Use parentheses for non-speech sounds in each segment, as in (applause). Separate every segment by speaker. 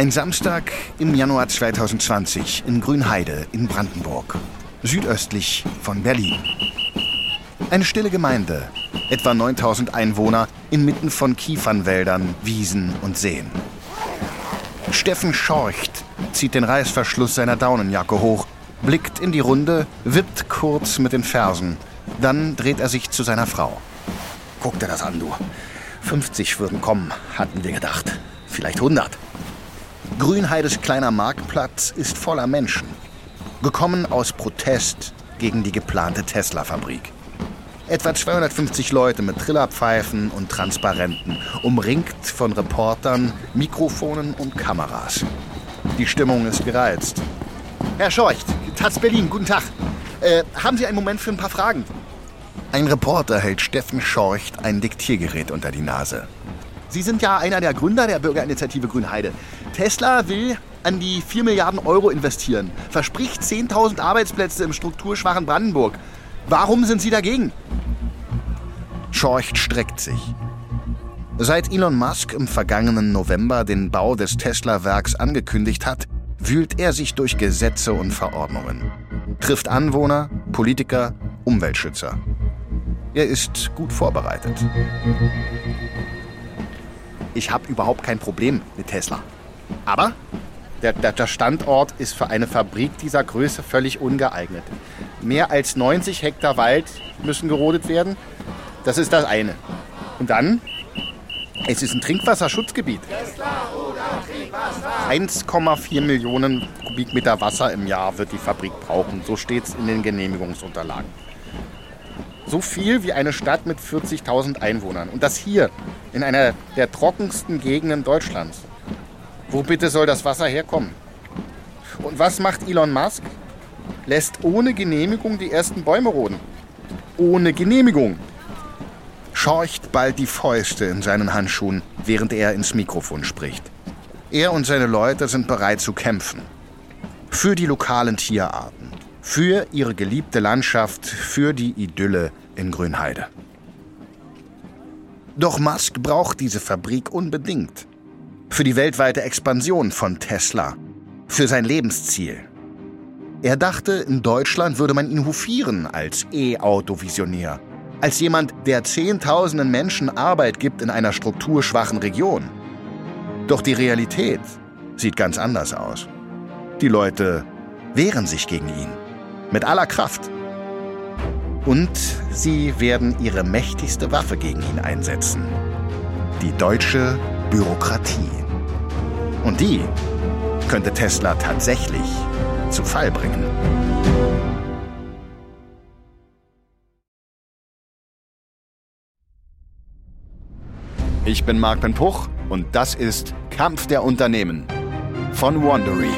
Speaker 1: Ein Samstag im Januar 2020 in Grünheide in Brandenburg, südöstlich von Berlin. Eine stille Gemeinde, etwa 9000 Einwohner, inmitten von Kiefernwäldern, Wiesen und Seen. Steffen Schorcht zieht den Reißverschluss seiner Daunenjacke hoch, blickt in die Runde, wippt kurz mit den Fersen. Dann dreht er sich zu seiner Frau.
Speaker 2: Guck dir das an, du. 50 würden kommen, hatten wir gedacht. Vielleicht 100.
Speaker 1: Grünheides kleiner Marktplatz ist voller Menschen. Gekommen aus Protest gegen die geplante Tesla-Fabrik. Etwa 250 Leute mit Trillerpfeifen und Transparenten, umringt von Reportern, Mikrofonen und Kameras. Die Stimmung ist gereizt.
Speaker 3: Herr Schorcht, Taz Berlin, guten Tag. Äh, haben Sie einen Moment für ein paar Fragen?
Speaker 1: Ein Reporter hält Steffen Schorcht ein Diktiergerät unter die Nase.
Speaker 3: Sie sind ja einer der Gründer der Bürgerinitiative Grünheide. Tesla will an die 4 Milliarden Euro investieren, verspricht 10.000 Arbeitsplätze im strukturschwachen Brandenburg. Warum sind Sie dagegen?
Speaker 1: Schorcht streckt sich. Seit Elon Musk im vergangenen November den Bau des Tesla-Werks angekündigt hat, wühlt er sich durch Gesetze und Verordnungen, trifft Anwohner, Politiker, Umweltschützer. Er ist gut vorbereitet.
Speaker 3: Ich habe überhaupt kein Problem mit Tesla. Aber der, der, der, Standort ist für eine Fabrik dieser Größe völlig ungeeignet. Mehr als 90 Hektar Wald müssen gerodet werden. Das ist das eine. Und dann, es ist ein Trinkwasserschutzgebiet. 1,4 Millionen Kubikmeter Wasser im Jahr wird die Fabrik brauchen. So steht es in den Genehmigungsunterlagen. So viel wie eine Stadt mit 40.000 Einwohnern. Und das hier, in einer der trockensten Gegenden Deutschlands. Wo bitte soll das Wasser herkommen? Und was macht Elon Musk? Lässt ohne Genehmigung die ersten Bäume roden. Ohne Genehmigung.
Speaker 1: Schorcht bald die Fäuste in seinen Handschuhen, während er ins Mikrofon spricht. Er und seine Leute sind bereit zu kämpfen. Für die lokalen Tierarten, für ihre geliebte Landschaft, für die Idylle in Grünheide. Doch Musk braucht diese Fabrik unbedingt für die weltweite Expansion von Tesla, für sein Lebensziel. Er dachte, in Deutschland würde man ihn hofieren als E-Auto-Visionär, als jemand, der Zehntausenden Menschen Arbeit gibt in einer strukturschwachen Region. Doch die Realität sieht ganz anders aus. Die Leute wehren sich gegen ihn, mit aller Kraft. Und sie werden ihre mächtigste Waffe gegen ihn einsetzen. Die deutsche Bürokratie. Und die könnte Tesla tatsächlich zu Fall bringen. Ich bin Marc Ben Puch und das ist Kampf der Unternehmen von Wandery.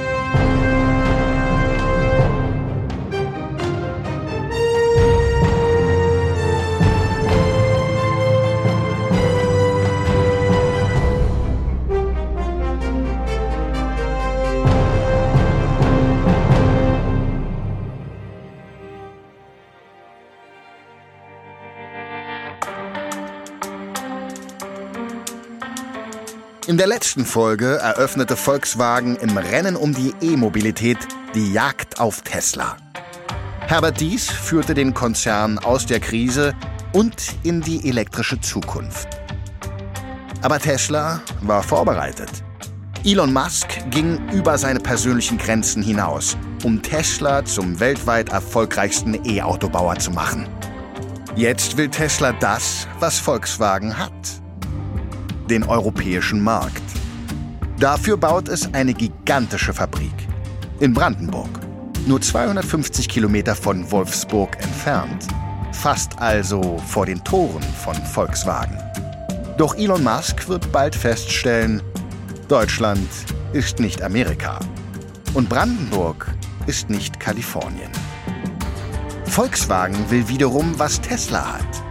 Speaker 1: Letzten Folge eröffnete Volkswagen im Rennen um die E-Mobilität die Jagd auf Tesla. Herbert Dies führte den Konzern aus der Krise und in die elektrische Zukunft. Aber Tesla war vorbereitet. Elon Musk ging über seine persönlichen Grenzen hinaus, um Tesla zum weltweit erfolgreichsten E-Autobauer zu machen. Jetzt will Tesla das, was Volkswagen hat den europäischen Markt. Dafür baut es eine gigantische Fabrik in Brandenburg, nur 250 Kilometer von Wolfsburg entfernt, fast also vor den Toren von Volkswagen. Doch Elon Musk wird bald feststellen, Deutschland ist nicht Amerika und Brandenburg ist nicht Kalifornien. Volkswagen will wiederum, was Tesla hat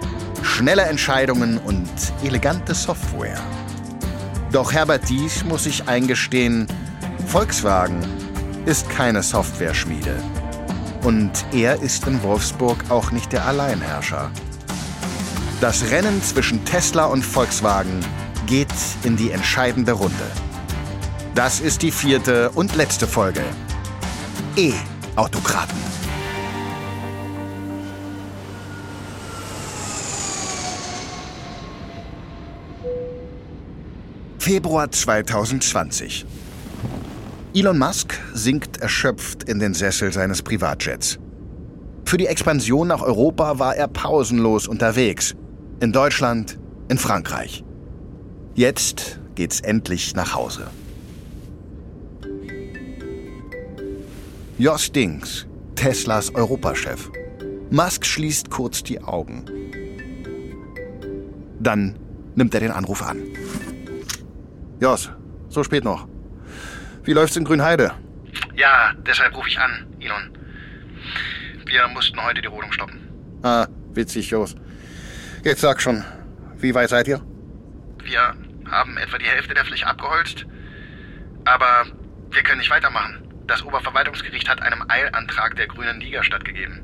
Speaker 1: schnelle Entscheidungen und elegante Software. Doch Herbert Dies muss sich eingestehen, Volkswagen ist keine Software-Schmiede. Und er ist in Wolfsburg auch nicht der Alleinherrscher. Das Rennen zwischen Tesla und Volkswagen geht in die entscheidende Runde. Das ist die vierte und letzte Folge. E-Autokraten. Februar 2020. Elon Musk sinkt erschöpft in den Sessel seines Privatjets. Für die Expansion nach Europa war er pausenlos unterwegs. In Deutschland, in Frankreich. Jetzt geht's endlich nach Hause. Jos Dings, Teslas Europachef. Musk schließt kurz die Augen. Dann nimmt er den Anruf an. Jos, so spät noch. Wie läuft's in Grünheide?
Speaker 2: Ja, deshalb rufe ich an, Elon. Wir mussten heute die Rodung stoppen.
Speaker 3: Ah, witzig, Jos. Jetzt sag schon, wie weit seid ihr?
Speaker 2: Wir haben etwa die Hälfte der Fläche abgeholzt. Aber wir können nicht weitermachen. Das Oberverwaltungsgericht hat einem Eilantrag der Grünen Liga stattgegeben.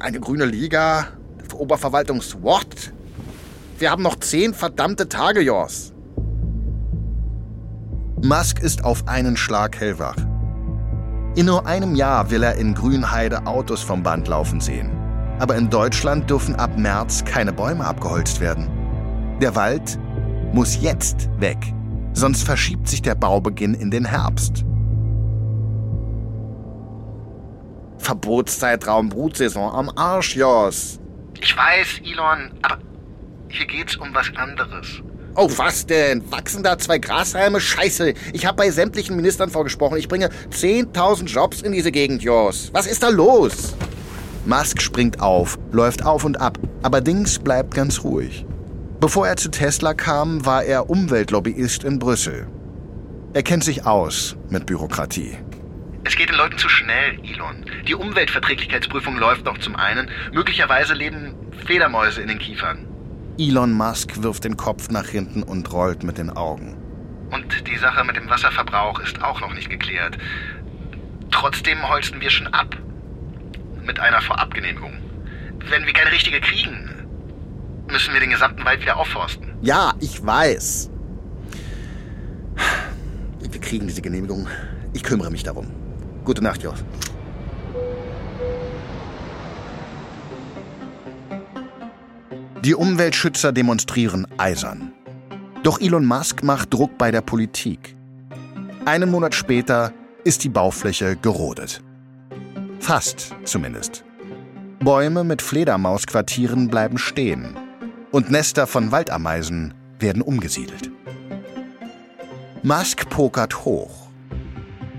Speaker 3: Eine grüne Liga? Oberverwaltungs-what? Wir haben noch zehn verdammte Tage, Jos.
Speaker 1: Musk ist auf einen Schlag hellwach. In nur einem Jahr will er in Grünheide Autos vom Band laufen sehen. Aber in Deutschland dürfen ab März keine Bäume abgeholzt werden. Der Wald muss jetzt weg, sonst verschiebt sich der Baubeginn in den Herbst.
Speaker 3: Verbotszeitraum, Brutsaison am Arsch, Jos.
Speaker 2: Ich weiß, Elon, aber hier geht's um was anderes.
Speaker 3: Oh, was denn? Wachsen da zwei Grashalme? Scheiße. Ich habe bei sämtlichen Ministern vorgesprochen. Ich bringe 10.000 Jobs in diese Gegend, Jos. Was ist da los?
Speaker 1: Musk springt auf, läuft auf und ab, aber Dings bleibt ganz ruhig. Bevor er zu Tesla kam, war er Umweltlobbyist in Brüssel. Er kennt sich aus mit Bürokratie.
Speaker 2: Es geht den Leuten zu schnell, Elon. Die Umweltverträglichkeitsprüfung läuft noch zum einen. Möglicherweise leben Fledermäuse in den Kiefern.
Speaker 1: Elon Musk wirft den Kopf nach hinten und rollt mit den Augen.
Speaker 2: Und die Sache mit dem Wasserverbrauch ist auch noch nicht geklärt. Trotzdem holzen wir schon ab. Mit einer Vorabgenehmigung. Wenn wir keine richtige kriegen, müssen wir den gesamten Wald wieder aufforsten.
Speaker 3: Ja, ich weiß. Wir kriegen diese Genehmigung. Ich kümmere mich darum. Gute Nacht, Jos.
Speaker 1: Die Umweltschützer demonstrieren eisern. Doch Elon Musk macht Druck bei der Politik. Einen Monat später ist die Baufläche gerodet. Fast zumindest. Bäume mit Fledermausquartieren bleiben stehen und Nester von Waldameisen werden umgesiedelt. Musk pokert hoch.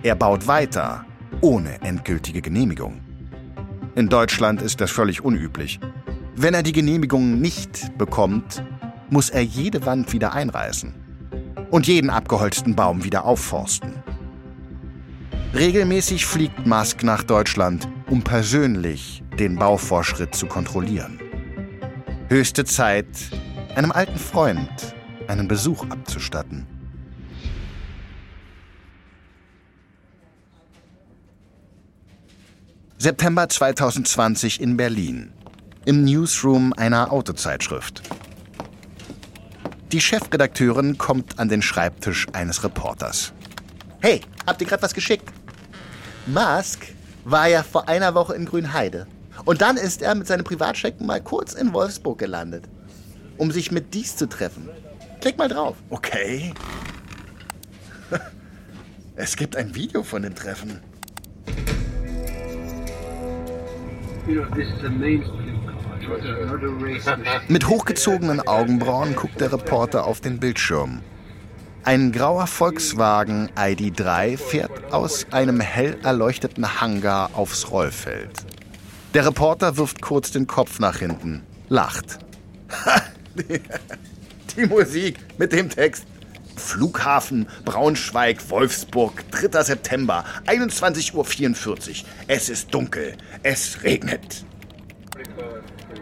Speaker 1: Er baut weiter, ohne endgültige Genehmigung. In Deutschland ist das völlig unüblich. Wenn er die Genehmigung nicht bekommt, muss er jede Wand wieder einreißen und jeden abgeholzten Baum wieder aufforsten. Regelmäßig fliegt Musk nach Deutschland, um persönlich den Bauvorschritt zu kontrollieren. Höchste Zeit, einem alten Freund einen Besuch abzustatten. September 2020 in Berlin im Newsroom einer Autozeitschrift. Die Chefredakteurin kommt an den Schreibtisch eines Reporters.
Speaker 3: Hey, habt ihr gerade was geschickt? Musk war ja vor einer Woche in Grünheide. Und dann ist er mit seinem Privatscheck mal kurz in Wolfsburg gelandet, um sich mit dies zu treffen. Klick mal drauf.
Speaker 1: Okay. (laughs) Es gibt ein Video von dem Treffen.
Speaker 4: You know, this is a mainstream (laughs)
Speaker 1: mit hochgezogenen Augenbrauen guckt der Reporter auf den Bildschirm. Ein grauer Volkswagen ID3 fährt aus einem hell erleuchteten Hangar aufs Rollfeld. Der Reporter wirft kurz den Kopf nach hinten, lacht. (laughs)
Speaker 3: Die Musik mit dem Text. Flughafen Braunschweig, Wolfsburg, 3. September, 21.44 Uhr. Es ist dunkel. Es regnet.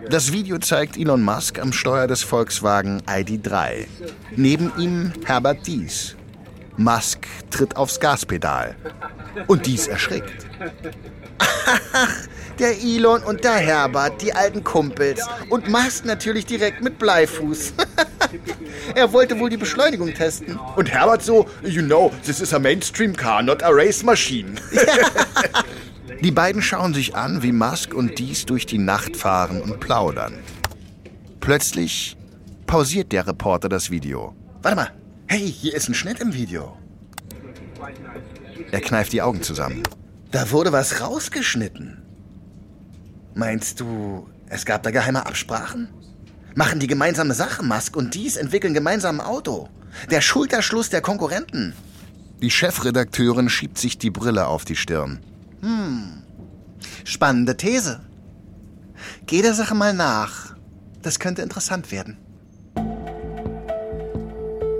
Speaker 1: Das Video zeigt Elon Musk am Steuer des Volkswagen ID3. Neben ihm Herbert Dies. Musk tritt aufs Gaspedal. Und dies erschrickt.
Speaker 3: Ach, (laughs) der Elon und der Herbert, die alten Kumpels. Und Musk natürlich direkt mit Bleifuß. (laughs) Er wollte wohl die Beschleunigung testen. Und Herbert so, you know, this is a mainstream car, not a race machine. (laughs)
Speaker 1: Die beiden schauen sich an, wie Musk und Dies durch die Nacht fahren und plaudern. Plötzlich pausiert der Reporter das Video.
Speaker 3: Warte mal. Hey, hier ist ein Schnitt im Video.
Speaker 1: Er kneift die Augen zusammen.
Speaker 3: Da wurde was rausgeschnitten. Meinst du, es gab da geheime Absprachen? Machen die gemeinsame Sache, Musk und dies entwickeln gemeinsam ein Auto. Der Schulterschluss der Konkurrenten.
Speaker 1: Die Chefredakteurin schiebt sich die Brille auf die Stirn.
Speaker 3: Hm. Spannende These. Geh der Sache mal nach. Das könnte interessant werden.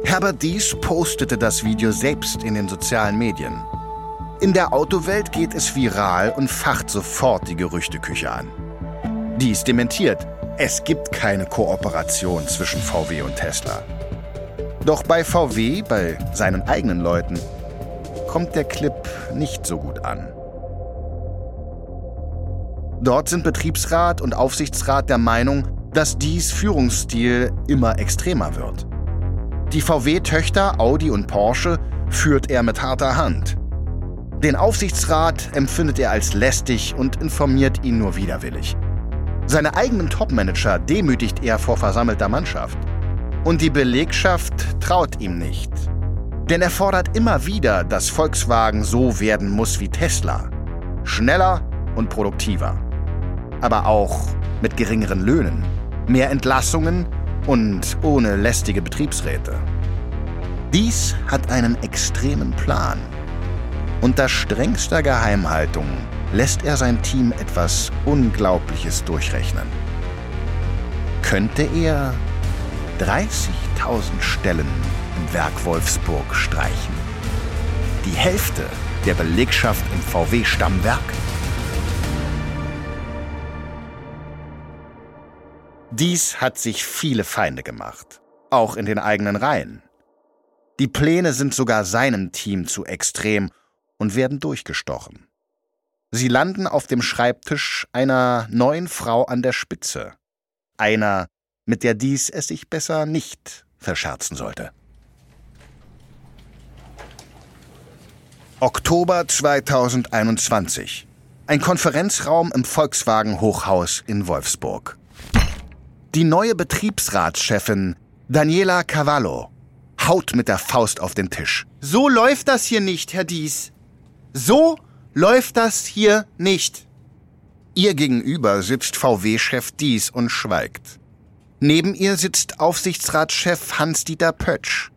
Speaker 1: Herbert Dies postete das Video selbst in den sozialen Medien. In der Autowelt geht es viral und facht sofort die Gerüchteküche an. Dies dementiert. Es gibt keine Kooperation zwischen VW und Tesla. Doch bei VW, bei seinen eigenen Leuten, kommt der Clip nicht so gut an. Dort sind Betriebsrat und Aufsichtsrat der Meinung, dass dies Führungsstil immer extremer wird. Die VW-Töchter Audi und Porsche führt er mit harter Hand. Den Aufsichtsrat empfindet er als lästig und informiert ihn nur widerwillig. Seine eigenen Topmanager demütigt er vor versammelter Mannschaft. Und die Belegschaft traut ihm nicht. Denn er fordert immer wieder, dass Volkswagen so werden muss wie Tesla. Schneller und produktiver. Aber auch mit geringeren Löhnen, mehr Entlassungen und ohne lästige Betriebsräte. Dies hat einen extremen Plan. Unter strengster Geheimhaltung lässt er sein Team etwas Unglaubliches durchrechnen. Könnte er 30.000 Stellen im Werk Wolfsburg streichen? Die Hälfte der Belegschaft im VW-Stammwerk? Dies hat sich viele Feinde gemacht, auch in den eigenen Reihen. Die Pläne sind sogar seinem Team zu extrem und werden durchgestochen. Sie landen auf dem Schreibtisch einer neuen Frau an der Spitze. Einer, mit der dies es sich besser nicht verscherzen sollte. Oktober 2021. Ein Konferenzraum im Volkswagen Hochhaus in Wolfsburg. Die neue Betriebsratschefin Daniela Cavallo haut mit der Faust auf den Tisch.
Speaker 3: So läuft das hier nicht, Herr Dies. So läuft das hier nicht.
Speaker 1: Ihr gegenüber sitzt VW-Chef Dies und schweigt. Neben ihr sitzt Aufsichtsratschef Hans-Dieter Pötsch.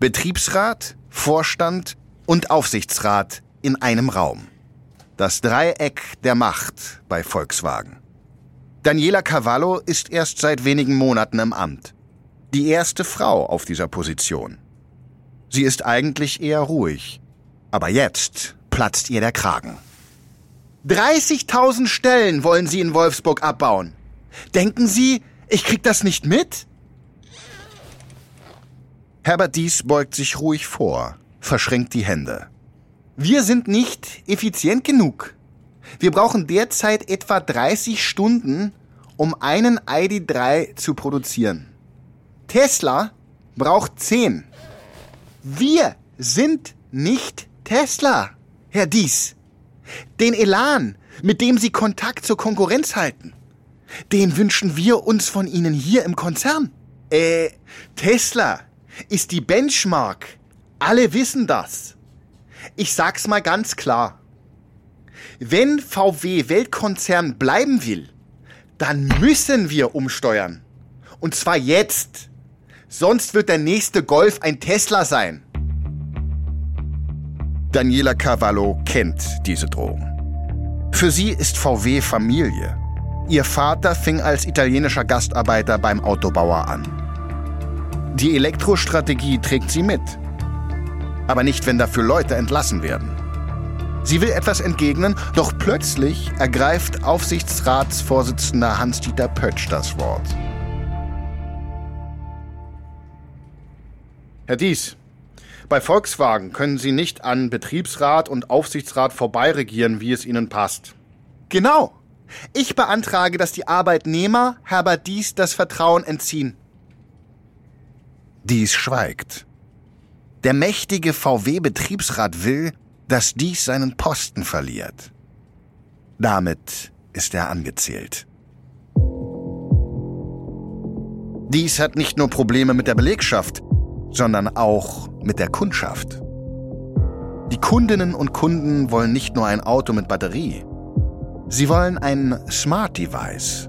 Speaker 1: Betriebsrat, Vorstand und Aufsichtsrat in einem Raum. Das Dreieck der Macht bei Volkswagen. Daniela Cavallo ist erst seit wenigen Monaten im Amt. Die erste Frau auf dieser Position. Sie ist eigentlich eher ruhig. Aber jetzt platzt ihr der Kragen.
Speaker 3: 30.000 Stellen wollen Sie in Wolfsburg abbauen. Denken Sie, ich krieg das nicht mit?
Speaker 1: Herbert Dies beugt sich ruhig vor, verschränkt die Hände.
Speaker 3: Wir sind nicht effizient genug. Wir brauchen derzeit etwa 30 Stunden, um einen ID3 zu produzieren. Tesla braucht 10. Wir sind nicht Tesla. Herr Dies, den Elan, mit dem Sie Kontakt zur Konkurrenz halten, den wünschen wir uns von Ihnen hier im Konzern. Äh, Tesla ist die Benchmark. Alle wissen das. Ich sag's mal ganz klar. Wenn VW Weltkonzern bleiben will, dann müssen wir umsteuern. Und zwar jetzt. Sonst wird der nächste Golf ein Tesla sein.
Speaker 1: Daniela Cavallo kennt diese Drohung. Für sie ist VW Familie. Ihr Vater fing als italienischer Gastarbeiter beim Autobauer an. Die Elektrostrategie trägt sie mit. Aber nicht, wenn dafür Leute entlassen werden. Sie will etwas entgegnen, doch plötzlich ergreift Aufsichtsratsvorsitzender Hans-Dieter Pötsch das Wort.
Speaker 3: Herr Dies, bei Volkswagen können Sie nicht an Betriebsrat und Aufsichtsrat vorbeiregieren, wie es Ihnen passt. Genau. Ich beantrage, dass die Arbeitnehmer Herbert Dies das Vertrauen entziehen.
Speaker 1: Dies schweigt. Der mächtige VW-Betriebsrat will, dass dies seinen Posten verliert. Damit ist er angezählt. Dies hat nicht nur Probleme mit der Belegschaft, sondern auch mit der Kundschaft. Die Kundinnen und Kunden wollen nicht nur ein Auto mit Batterie. Sie wollen ein Smart Device,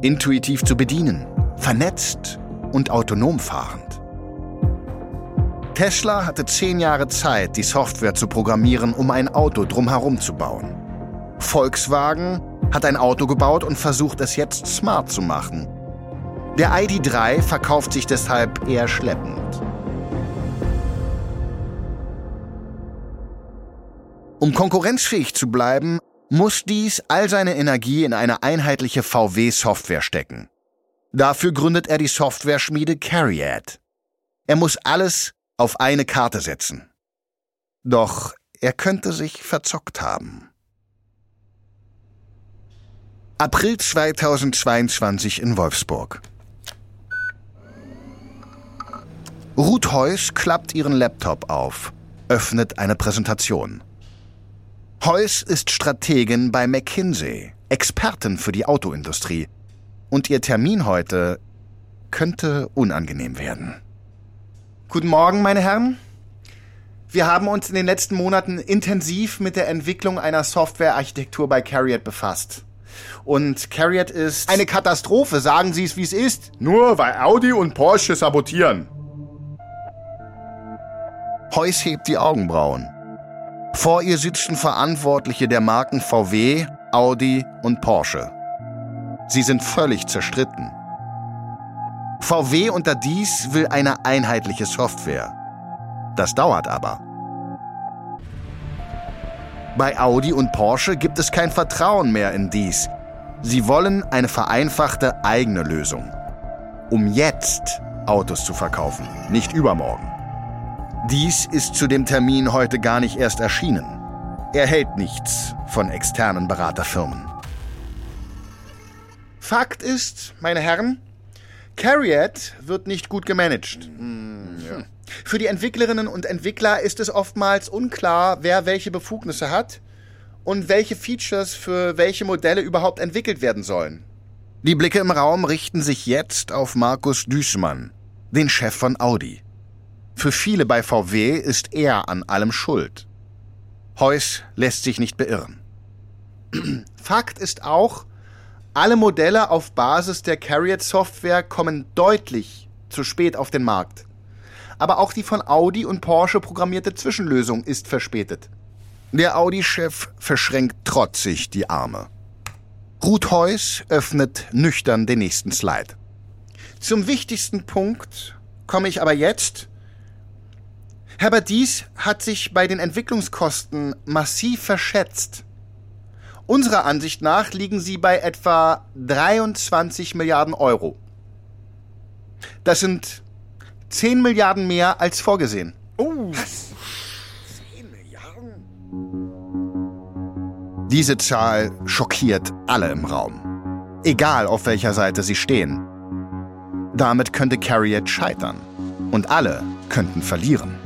Speaker 1: intuitiv zu bedienen, vernetzt und autonom fahrend. Tesla hatte zehn Jahre Zeit, die Software zu programmieren, um ein Auto drumherum zu bauen. Volkswagen hat ein Auto gebaut und versucht es jetzt smart zu machen. Der ID3 verkauft sich deshalb eher schleppend. Um konkurrenzfähig zu bleiben, muss dies all seine Energie in eine einheitliche VW-Software stecken. Dafür gründet er die Software-Schmiede Cariad. Er muss alles auf eine Karte setzen. Doch er könnte sich verzockt haben. April 2022 in Wolfsburg. Ruth Heuss klappt ihren Laptop auf, öffnet eine Präsentation. Heuss ist Strategin bei McKinsey, Expertin für die Autoindustrie. Und ihr Termin heute könnte unangenehm werden.
Speaker 5: Guten Morgen, meine Herren. Wir haben uns in den letzten Monaten intensiv mit der Entwicklung einer Softwarearchitektur bei Carriot befasst. Und Carriot ist eine Katastrophe, sagen Sie es, wie es ist.
Speaker 3: Nur weil Audi und Porsche sabotieren.
Speaker 1: Heuss hebt die Augenbrauen. Vor ihr sitzen Verantwortliche der Marken VW, Audi und Porsche. Sie sind völlig zerstritten. VW unter dies will eine einheitliche Software. Das dauert aber. Bei Audi und Porsche gibt es kein Vertrauen mehr in dies. Sie wollen eine vereinfachte eigene Lösung. Um jetzt Autos zu verkaufen, nicht übermorgen. Dies ist zu dem Termin heute gar nicht erst erschienen. Er hält nichts von externen Beraterfirmen.
Speaker 5: Fakt ist, meine Herren, Carriot wird nicht gut gemanagt. Hm, ja. Für die Entwicklerinnen und Entwickler ist es oftmals unklar, wer welche Befugnisse hat und welche Features für welche Modelle überhaupt entwickelt werden sollen.
Speaker 1: Die Blicke im Raum richten sich jetzt auf Markus Düßmann, den Chef von Audi. Für viele bei VW ist er an allem schuld. Heuss lässt sich nicht beirren. (clears throat)
Speaker 5: Fakt ist auch, alle Modelle auf Basis der Carriot-Software kommen deutlich zu spät auf den Markt. Aber auch die von Audi und Porsche programmierte Zwischenlösung ist verspätet.
Speaker 1: Der Audi-Chef verschränkt trotzig die Arme. Ruth Heuss öffnet nüchtern den nächsten Slide.
Speaker 5: Zum wichtigsten Punkt komme ich aber jetzt Herbert Dies hat sich bei den Entwicklungskosten massiv verschätzt. Unserer Ansicht nach liegen sie bei etwa 23 Milliarden Euro. Das sind 10 Milliarden mehr als vorgesehen.
Speaker 3: Oh, was? 10 Milliarden?
Speaker 1: Diese Zahl schockiert alle im Raum. Egal auf welcher Seite sie stehen. Damit könnte Carriot scheitern. Und alle könnten verlieren.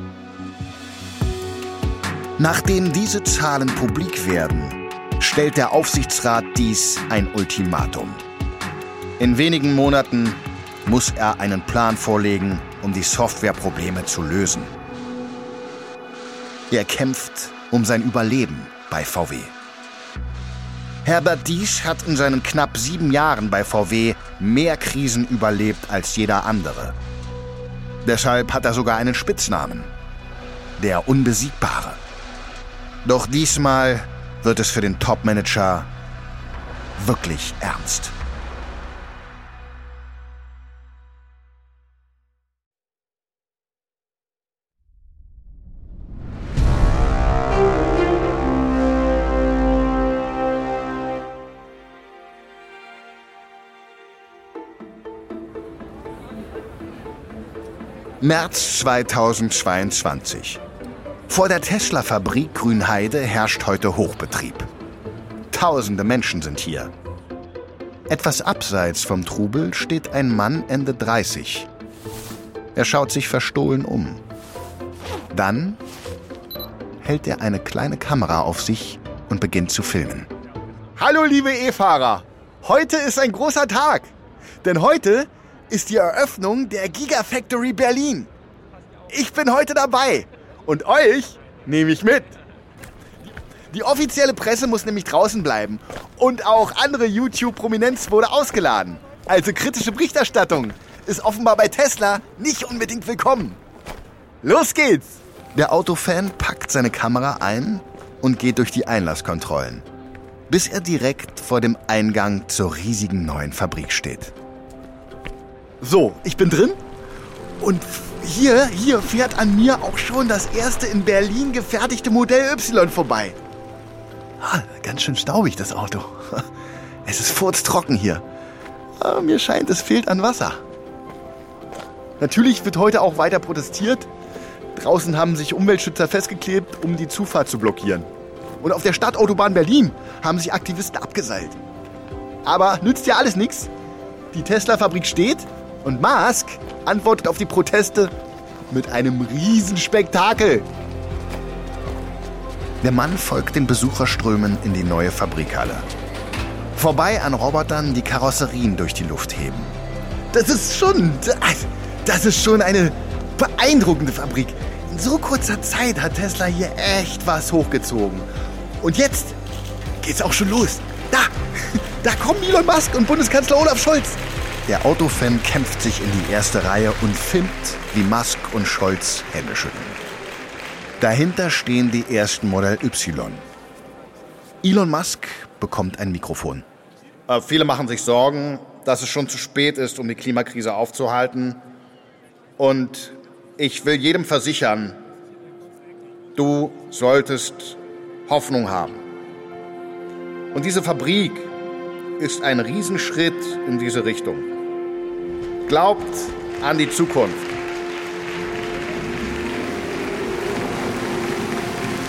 Speaker 1: Nachdem diese Zahlen publik werden, stellt der Aufsichtsrat dies ein Ultimatum. In wenigen Monaten muss er einen Plan vorlegen, um die Softwareprobleme zu lösen. Er kämpft um sein Überleben bei VW. Herbert Dies hat in seinen knapp sieben Jahren bei VW mehr Krisen überlebt als jeder andere. Deshalb hat er sogar einen Spitznamen. Der Unbesiegbare. Doch diesmal wird es für den Topmanager wirklich ernst. März 2022. Vor der Tesla-Fabrik Grünheide herrscht heute Hochbetrieb. Tausende Menschen sind hier. Etwas abseits vom Trubel steht ein Mann Ende 30. Er schaut sich verstohlen um. Dann hält er eine kleine Kamera auf sich und beginnt zu filmen.
Speaker 5: Hallo liebe E-Fahrer, heute ist ein großer Tag, denn heute ist die Eröffnung der Gigafactory Berlin. Ich bin heute dabei und euch nehme ich mit. Die offizielle Presse muss nämlich draußen bleiben und auch andere YouTube-Prominenz wurde ausgeladen. Also kritische Berichterstattung ist offenbar bei Tesla nicht unbedingt willkommen. Los geht's!
Speaker 1: Der Autofan packt seine Kamera ein und geht durch die Einlasskontrollen, bis er direkt vor dem Eingang zur riesigen neuen Fabrik steht.
Speaker 5: So, ich bin drin und hier, hier fährt an mir auch schon das erste in Berlin gefertigte Modell Y vorbei. Ah, ganz schön staubig, das Auto. (laughs) Es ist furztrocken hier. Aber mir scheint, es fehlt an Wasser. Natürlich wird heute auch weiter protestiert. Draußen haben sich Umweltschützer festgeklebt, um die Zufahrt zu blockieren. Und auf der Stadtautobahn Berlin haben sich Aktivisten abgeseilt. Aber nützt ja alles nichts. Die Tesla-Fabrik steht und Musk antwortet auf die Proteste mit einem Riesenspektakel.
Speaker 1: Der Mann folgt den Besucherströmen in die neue Fabrikhalle. Vorbei an Robotern, die Karosserien durch die Luft heben.
Speaker 5: Das ist schon. Das ist schon eine beeindruckende Fabrik. In so kurzer Zeit hat Tesla hier echt was hochgezogen. Und jetzt geht's auch schon los. Da, da kommen Elon Musk und Bundeskanzler Olaf Scholz.
Speaker 1: Der Autofan kämpft sich in die erste Reihe und filmt, wie Musk und Scholz Hände schütteln. Dahinter stehen die ersten Modell Y. Elon Musk bekommt ein Mikrofon.
Speaker 3: Äh, viele machen sich Sorgen, dass es schon zu spät ist, um die Klimakrise aufzuhalten. Und ich will jedem versichern, du solltest Hoffnung haben. Und diese Fabrik ist ein Riesenschritt in diese Richtung. Glaubt an die Zukunft.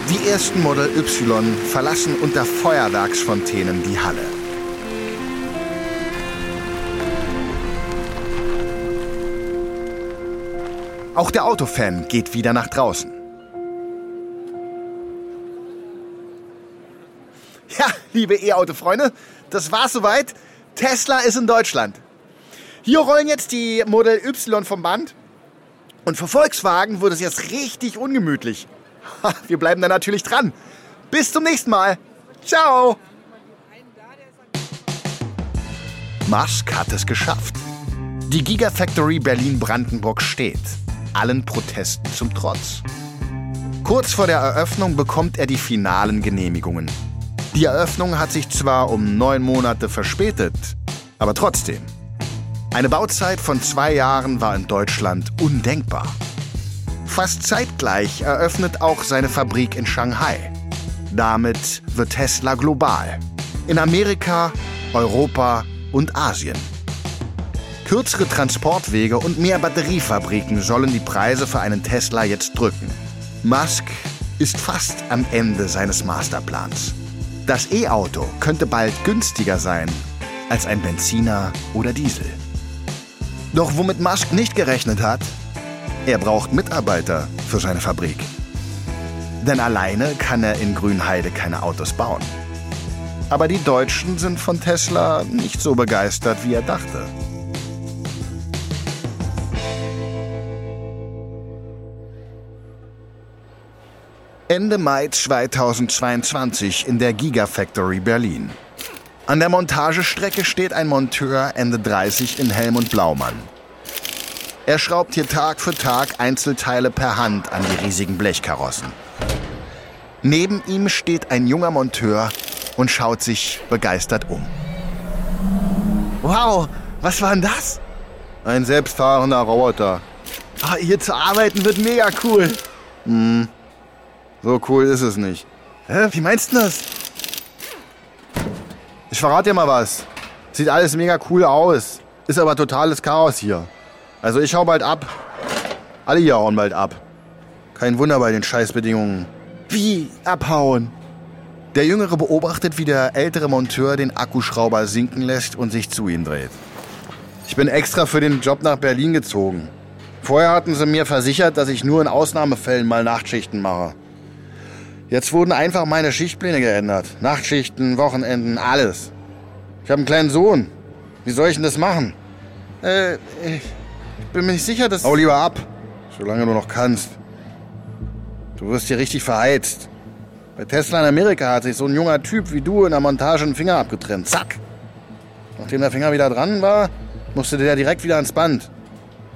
Speaker 1: Die ersten Model Y verlassen unter Feuerwerksfontänen die Halle. Auch der Autofan geht wieder nach draußen.
Speaker 5: Ja, liebe E-Auto-Freunde, das war's soweit. Tesla ist in Deutschland. Hier rollen jetzt die Model Y vom Band. Und für Volkswagen wird es jetzt richtig ungemütlich. Wir bleiben da natürlich dran. Bis zum nächsten Mal. Ciao.
Speaker 1: Musk hat es geschafft. Die Gigafactory Berlin-Brandenburg steht, allen Protesten zum Trotz. Kurz vor der Eröffnung bekommt er die finalen Genehmigungen. Die Eröffnung hat sich zwar um neun Monate verspätet, aber trotzdem. Eine Bauzeit von zwei Jahren war in Deutschland undenkbar. Fast zeitgleich eröffnet auch seine Fabrik in Shanghai. Damit wird Tesla global. In Amerika, Europa und Asien. Kürzere Transportwege und mehr Batteriefabriken sollen die Preise für einen Tesla jetzt drücken. Musk ist fast am Ende seines Masterplans. Das E-Auto könnte bald günstiger sein als ein Benziner oder Diesel. Doch womit Musk nicht gerechnet hat, er braucht Mitarbeiter für seine Fabrik. Denn alleine kann er in Grünheide keine Autos bauen. Aber die Deutschen sind von Tesla nicht so begeistert, wie er dachte. Ende Mai 2022 in der Gigafactory Berlin. An der Montagestrecke steht ein Monteur Ende 30 in Helm und Blaumann. Er schraubt hier Tag für Tag Einzelteile per Hand an die riesigen Blechkarossen. Neben ihm steht ein junger Monteur und schaut sich begeistert um.
Speaker 5: Wow, was war denn das?
Speaker 3: Ein selbstfahrender Roboter.
Speaker 5: Ah, hier zu arbeiten wird mega cool.
Speaker 3: Hm, so cool ist es nicht.
Speaker 5: Hä, wie meinst du das?
Speaker 3: Ich verrate dir mal was. Sieht alles mega cool aus. Ist aber totales Chaos hier. Also ich hau bald ab. Alle hier hauen bald ab. Kein Wunder bei den Scheißbedingungen.
Speaker 5: Wie abhauen?
Speaker 1: Der Jüngere beobachtet, wie der ältere Monteur den Akkuschrauber sinken lässt und sich zu ihm dreht.
Speaker 3: Ich bin extra für den Job nach Berlin gezogen.
Speaker 1: Vorher hatten sie mir versichert, dass ich nur in Ausnahmefällen mal Nachtschichten mache. Jetzt wurden einfach meine Schichtpläne geändert. Nachtschichten, Wochenenden, alles. Ich habe einen kleinen Sohn. Wie soll ich denn das machen?
Speaker 6: Äh, ich bin mir nicht sicher, dass...
Speaker 1: Hau lieber ab, solange du noch kannst. Du wirst hier richtig verheizt. Bei Tesla in Amerika hat sich so ein junger Typ wie du in der Montage einen Finger abgetrennt. Zack! Nachdem der Finger wieder dran war, musste der direkt wieder ans Band.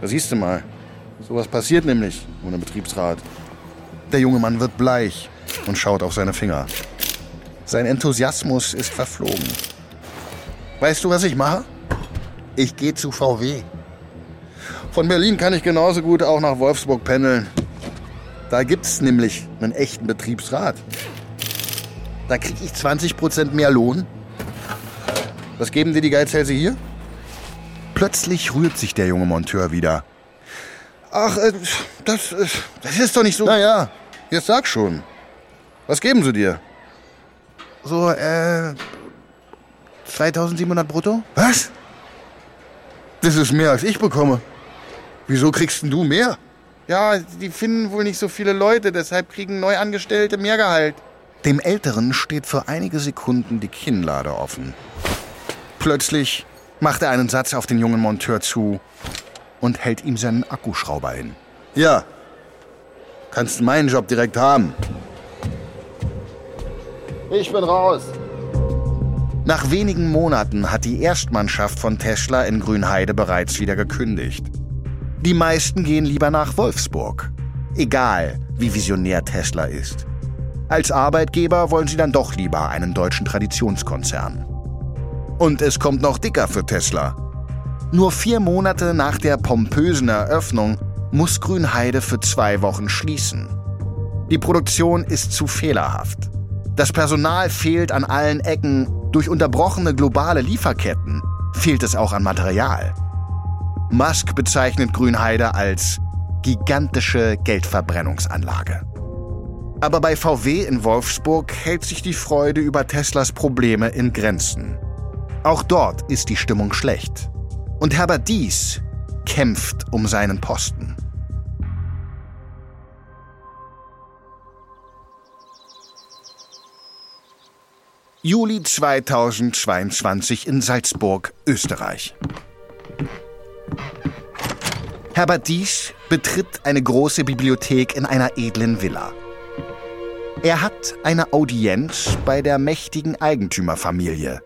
Speaker 1: Da siehst du mal. Sowas passiert nämlich ohne Betriebsrat. Der junge Mann wird bleich und schaut auf seine Finger. Sein Enthusiasmus ist verflogen. Weißt du, was ich mache? Ich gehe zu VW. Von Berlin kann ich genauso gut auch nach Wolfsburg pendeln. Da gibt's nämlich einen echten Betriebsrat. Da kriege ich 20% mehr Lohn. Was geben dir die Geizhälse hier? Plötzlich rührt sich der junge Monteur wieder. Ach, äh, das, äh, das ist doch nicht so. Naja, jetzt sag schon. Was geben sie dir?
Speaker 6: So, äh. 2700 brutto?
Speaker 1: Was? Das ist mehr, als ich bekomme. Wieso kriegst denn du mehr?
Speaker 6: Ja, die finden wohl nicht so viele Leute, deshalb kriegen Neuangestellte mehr Gehalt.
Speaker 1: Dem Älteren steht für einige Sekunden die Kinnlade offen. Plötzlich macht er einen Satz auf den jungen Monteur zu und hält ihm seinen Akkuschrauber hin. Ja, kannst du meinen Job direkt haben. Ich bin raus. Nach wenigen Monaten hat die Erstmannschaft von Tesla in Grünheide bereits wieder gekündigt. Die meisten gehen lieber nach Wolfsburg. Egal, wie visionär Tesla ist. Als Arbeitgeber wollen sie dann doch lieber einen deutschen Traditionskonzern. Und es kommt noch dicker für Tesla. Nur vier Monate nach der pompösen Eröffnung muss Grünheide für zwei Wochen schließen. Die Produktion ist zu fehlerhaft. Das Personal fehlt an allen Ecken. Durch unterbrochene globale Lieferketten fehlt es auch an Material. Musk bezeichnet Grünheide als gigantische Geldverbrennungsanlage. Aber bei VW in Wolfsburg hält sich die Freude über Teslas Probleme in Grenzen. Auch dort ist die Stimmung schlecht. Und Herbert Dies kämpft um seinen Posten. Juli 2022 in Salzburg, Österreich. Herbert Dies betritt eine große Bibliothek in einer edlen Villa. Er hat eine Audienz bei der mächtigen Eigentümerfamilie,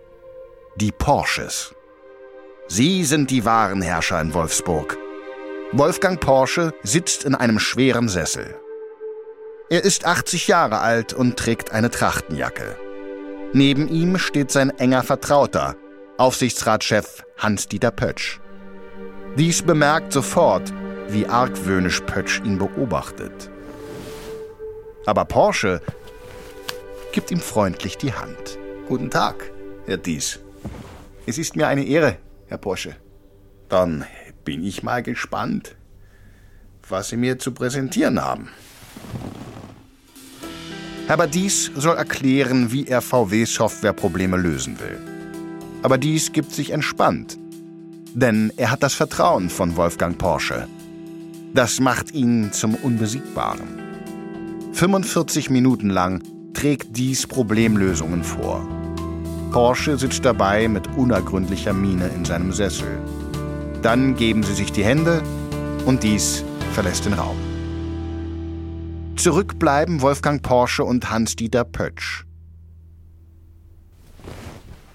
Speaker 1: die Porsches. Sie sind die wahren Herrscher in Wolfsburg. Wolfgang Porsche sitzt in einem schweren Sessel. Er ist 80 Jahre alt und trägt eine Trachtenjacke. Neben ihm steht sein enger Vertrauter, Aufsichtsratschef Hans-Dieter Pötsch. Dies bemerkt sofort, wie argwöhnisch Pötsch ihn beobachtet. Aber Porsche gibt ihm freundlich die Hand. Guten Tag, Herr Dies. Es ist mir eine Ehre, Herr Porsche. Dann bin ich mal gespannt, was Sie mir zu präsentieren haben. Herbert Dies soll erklären, wie er VW-Softwareprobleme lösen will. Aber dies gibt sich entspannt. Denn er hat das Vertrauen von Wolfgang Porsche. Das macht ihn zum Unbesiegbaren. 45 Minuten lang trägt dies Problemlösungen vor. Porsche sitzt dabei mit unergründlicher Miene in seinem Sessel. Dann geben sie sich die Hände und dies verlässt den Raum. Zurückbleiben Wolfgang Porsche und Hans-Dieter Pötsch.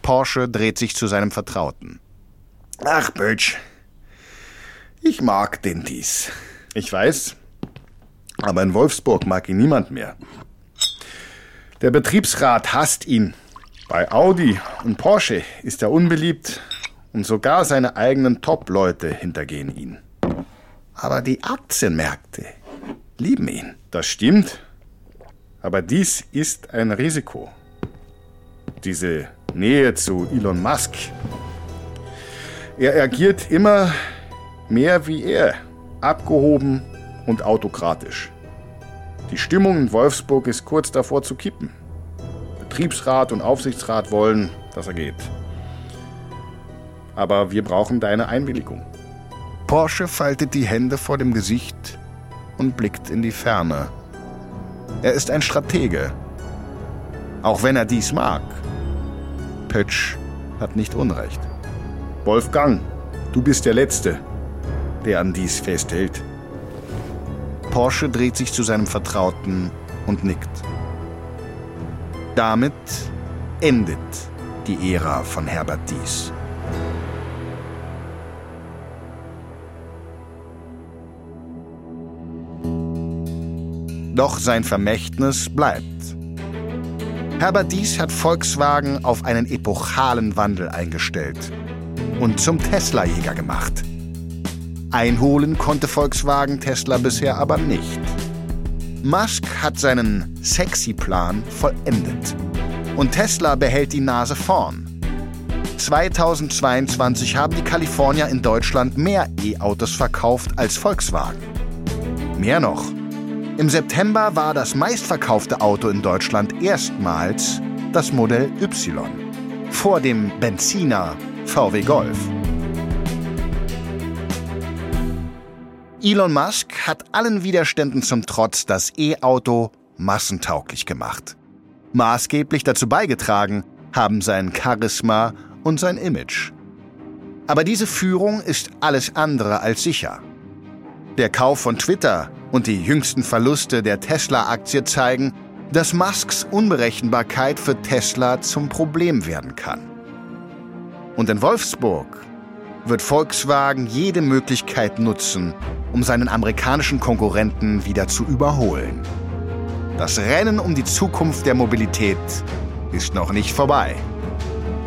Speaker 1: Porsche dreht sich zu seinem Vertrauten. Ach, Pötsch, ich mag den dies. Ich weiß, aber in Wolfsburg mag ihn niemand mehr. Der Betriebsrat hasst ihn. Bei Audi und Porsche ist er unbeliebt und sogar seine eigenen Top-Leute hintergehen ihn. Aber die Aktienmärkte lieben ihn. Das stimmt. Aber dies ist ein Risiko. Diese Nähe zu Elon Musk. Er agiert immer mehr wie er, abgehoben und autokratisch. Die Stimmung in Wolfsburg ist kurz davor zu kippen. Betriebsrat und Aufsichtsrat wollen, dass er geht. Aber wir brauchen deine Einwilligung. Porsche faltet die Hände vor dem Gesicht und blickt in die Ferne. Er ist ein Stratege. Auch wenn er dies mag. Pötsch hat nicht Unrecht. Wolfgang, du bist der Letzte, der an dies festhält. Porsche dreht sich zu seinem Vertrauten und nickt. Damit endet die Ära von Herbert Dies. Doch sein Vermächtnis bleibt. Herbert Dies hat Volkswagen auf einen epochalen Wandel eingestellt und zum Tesla-Jäger gemacht. Einholen konnte Volkswagen Tesla bisher aber nicht. Musk hat seinen Sexy-Plan vollendet. Und Tesla behält die Nase vorn. 2022 haben die Kalifornier in Deutschland mehr E-Autos verkauft als Volkswagen. Mehr noch. Im September war das meistverkaufte Auto in Deutschland erstmals das Modell Y. Vor dem Benziner VW Golf. Elon Musk hat allen Widerständen zum Trotz das E-Auto massentauglich gemacht. Maßgeblich dazu beigetragen haben sein Charisma und sein Image. Aber diese Führung ist alles andere als sicher. Der Kauf von Twitter und die jüngsten Verluste der Tesla-Aktie zeigen, dass Musks Unberechenbarkeit für Tesla zum Problem werden kann. Und in Wolfsburg wird Volkswagen jede Möglichkeit nutzen, um seinen amerikanischen Konkurrenten wieder zu überholen. Das Rennen um die Zukunft der Mobilität ist noch nicht vorbei.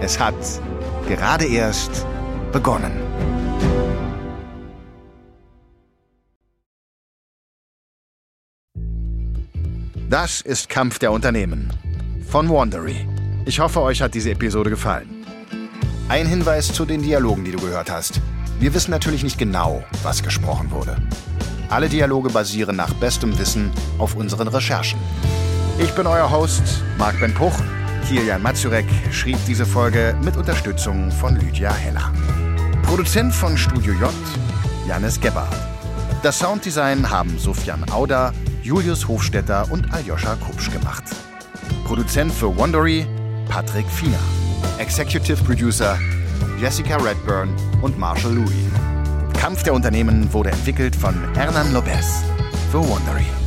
Speaker 1: Es hat gerade erst begonnen. Das ist Kampf der Unternehmen von Wandery. Ich hoffe, euch hat diese Episode gefallen. Ein Hinweis zu den Dialogen, die du gehört hast. Wir wissen natürlich nicht genau, was gesprochen wurde. Alle Dialoge basieren nach bestem Wissen auf unseren Recherchen. Ich bin euer Host, Marc Ben Puch. Kilian Mazurek schrieb diese Folge mit Unterstützung von Lydia Heller. Produzent von Studio J, Janis Gebhardt. Das Sounddesign haben Sofian Auder, Julius Hofstetter und Aljoscha Kupsch gemacht. Produzent für Wondery, Patrick Fiener. Executive Producer Jessica Redburn und Marshall Louis. Kampf der Unternehmen wurde entwickelt von Hernan Lopez für Wondery.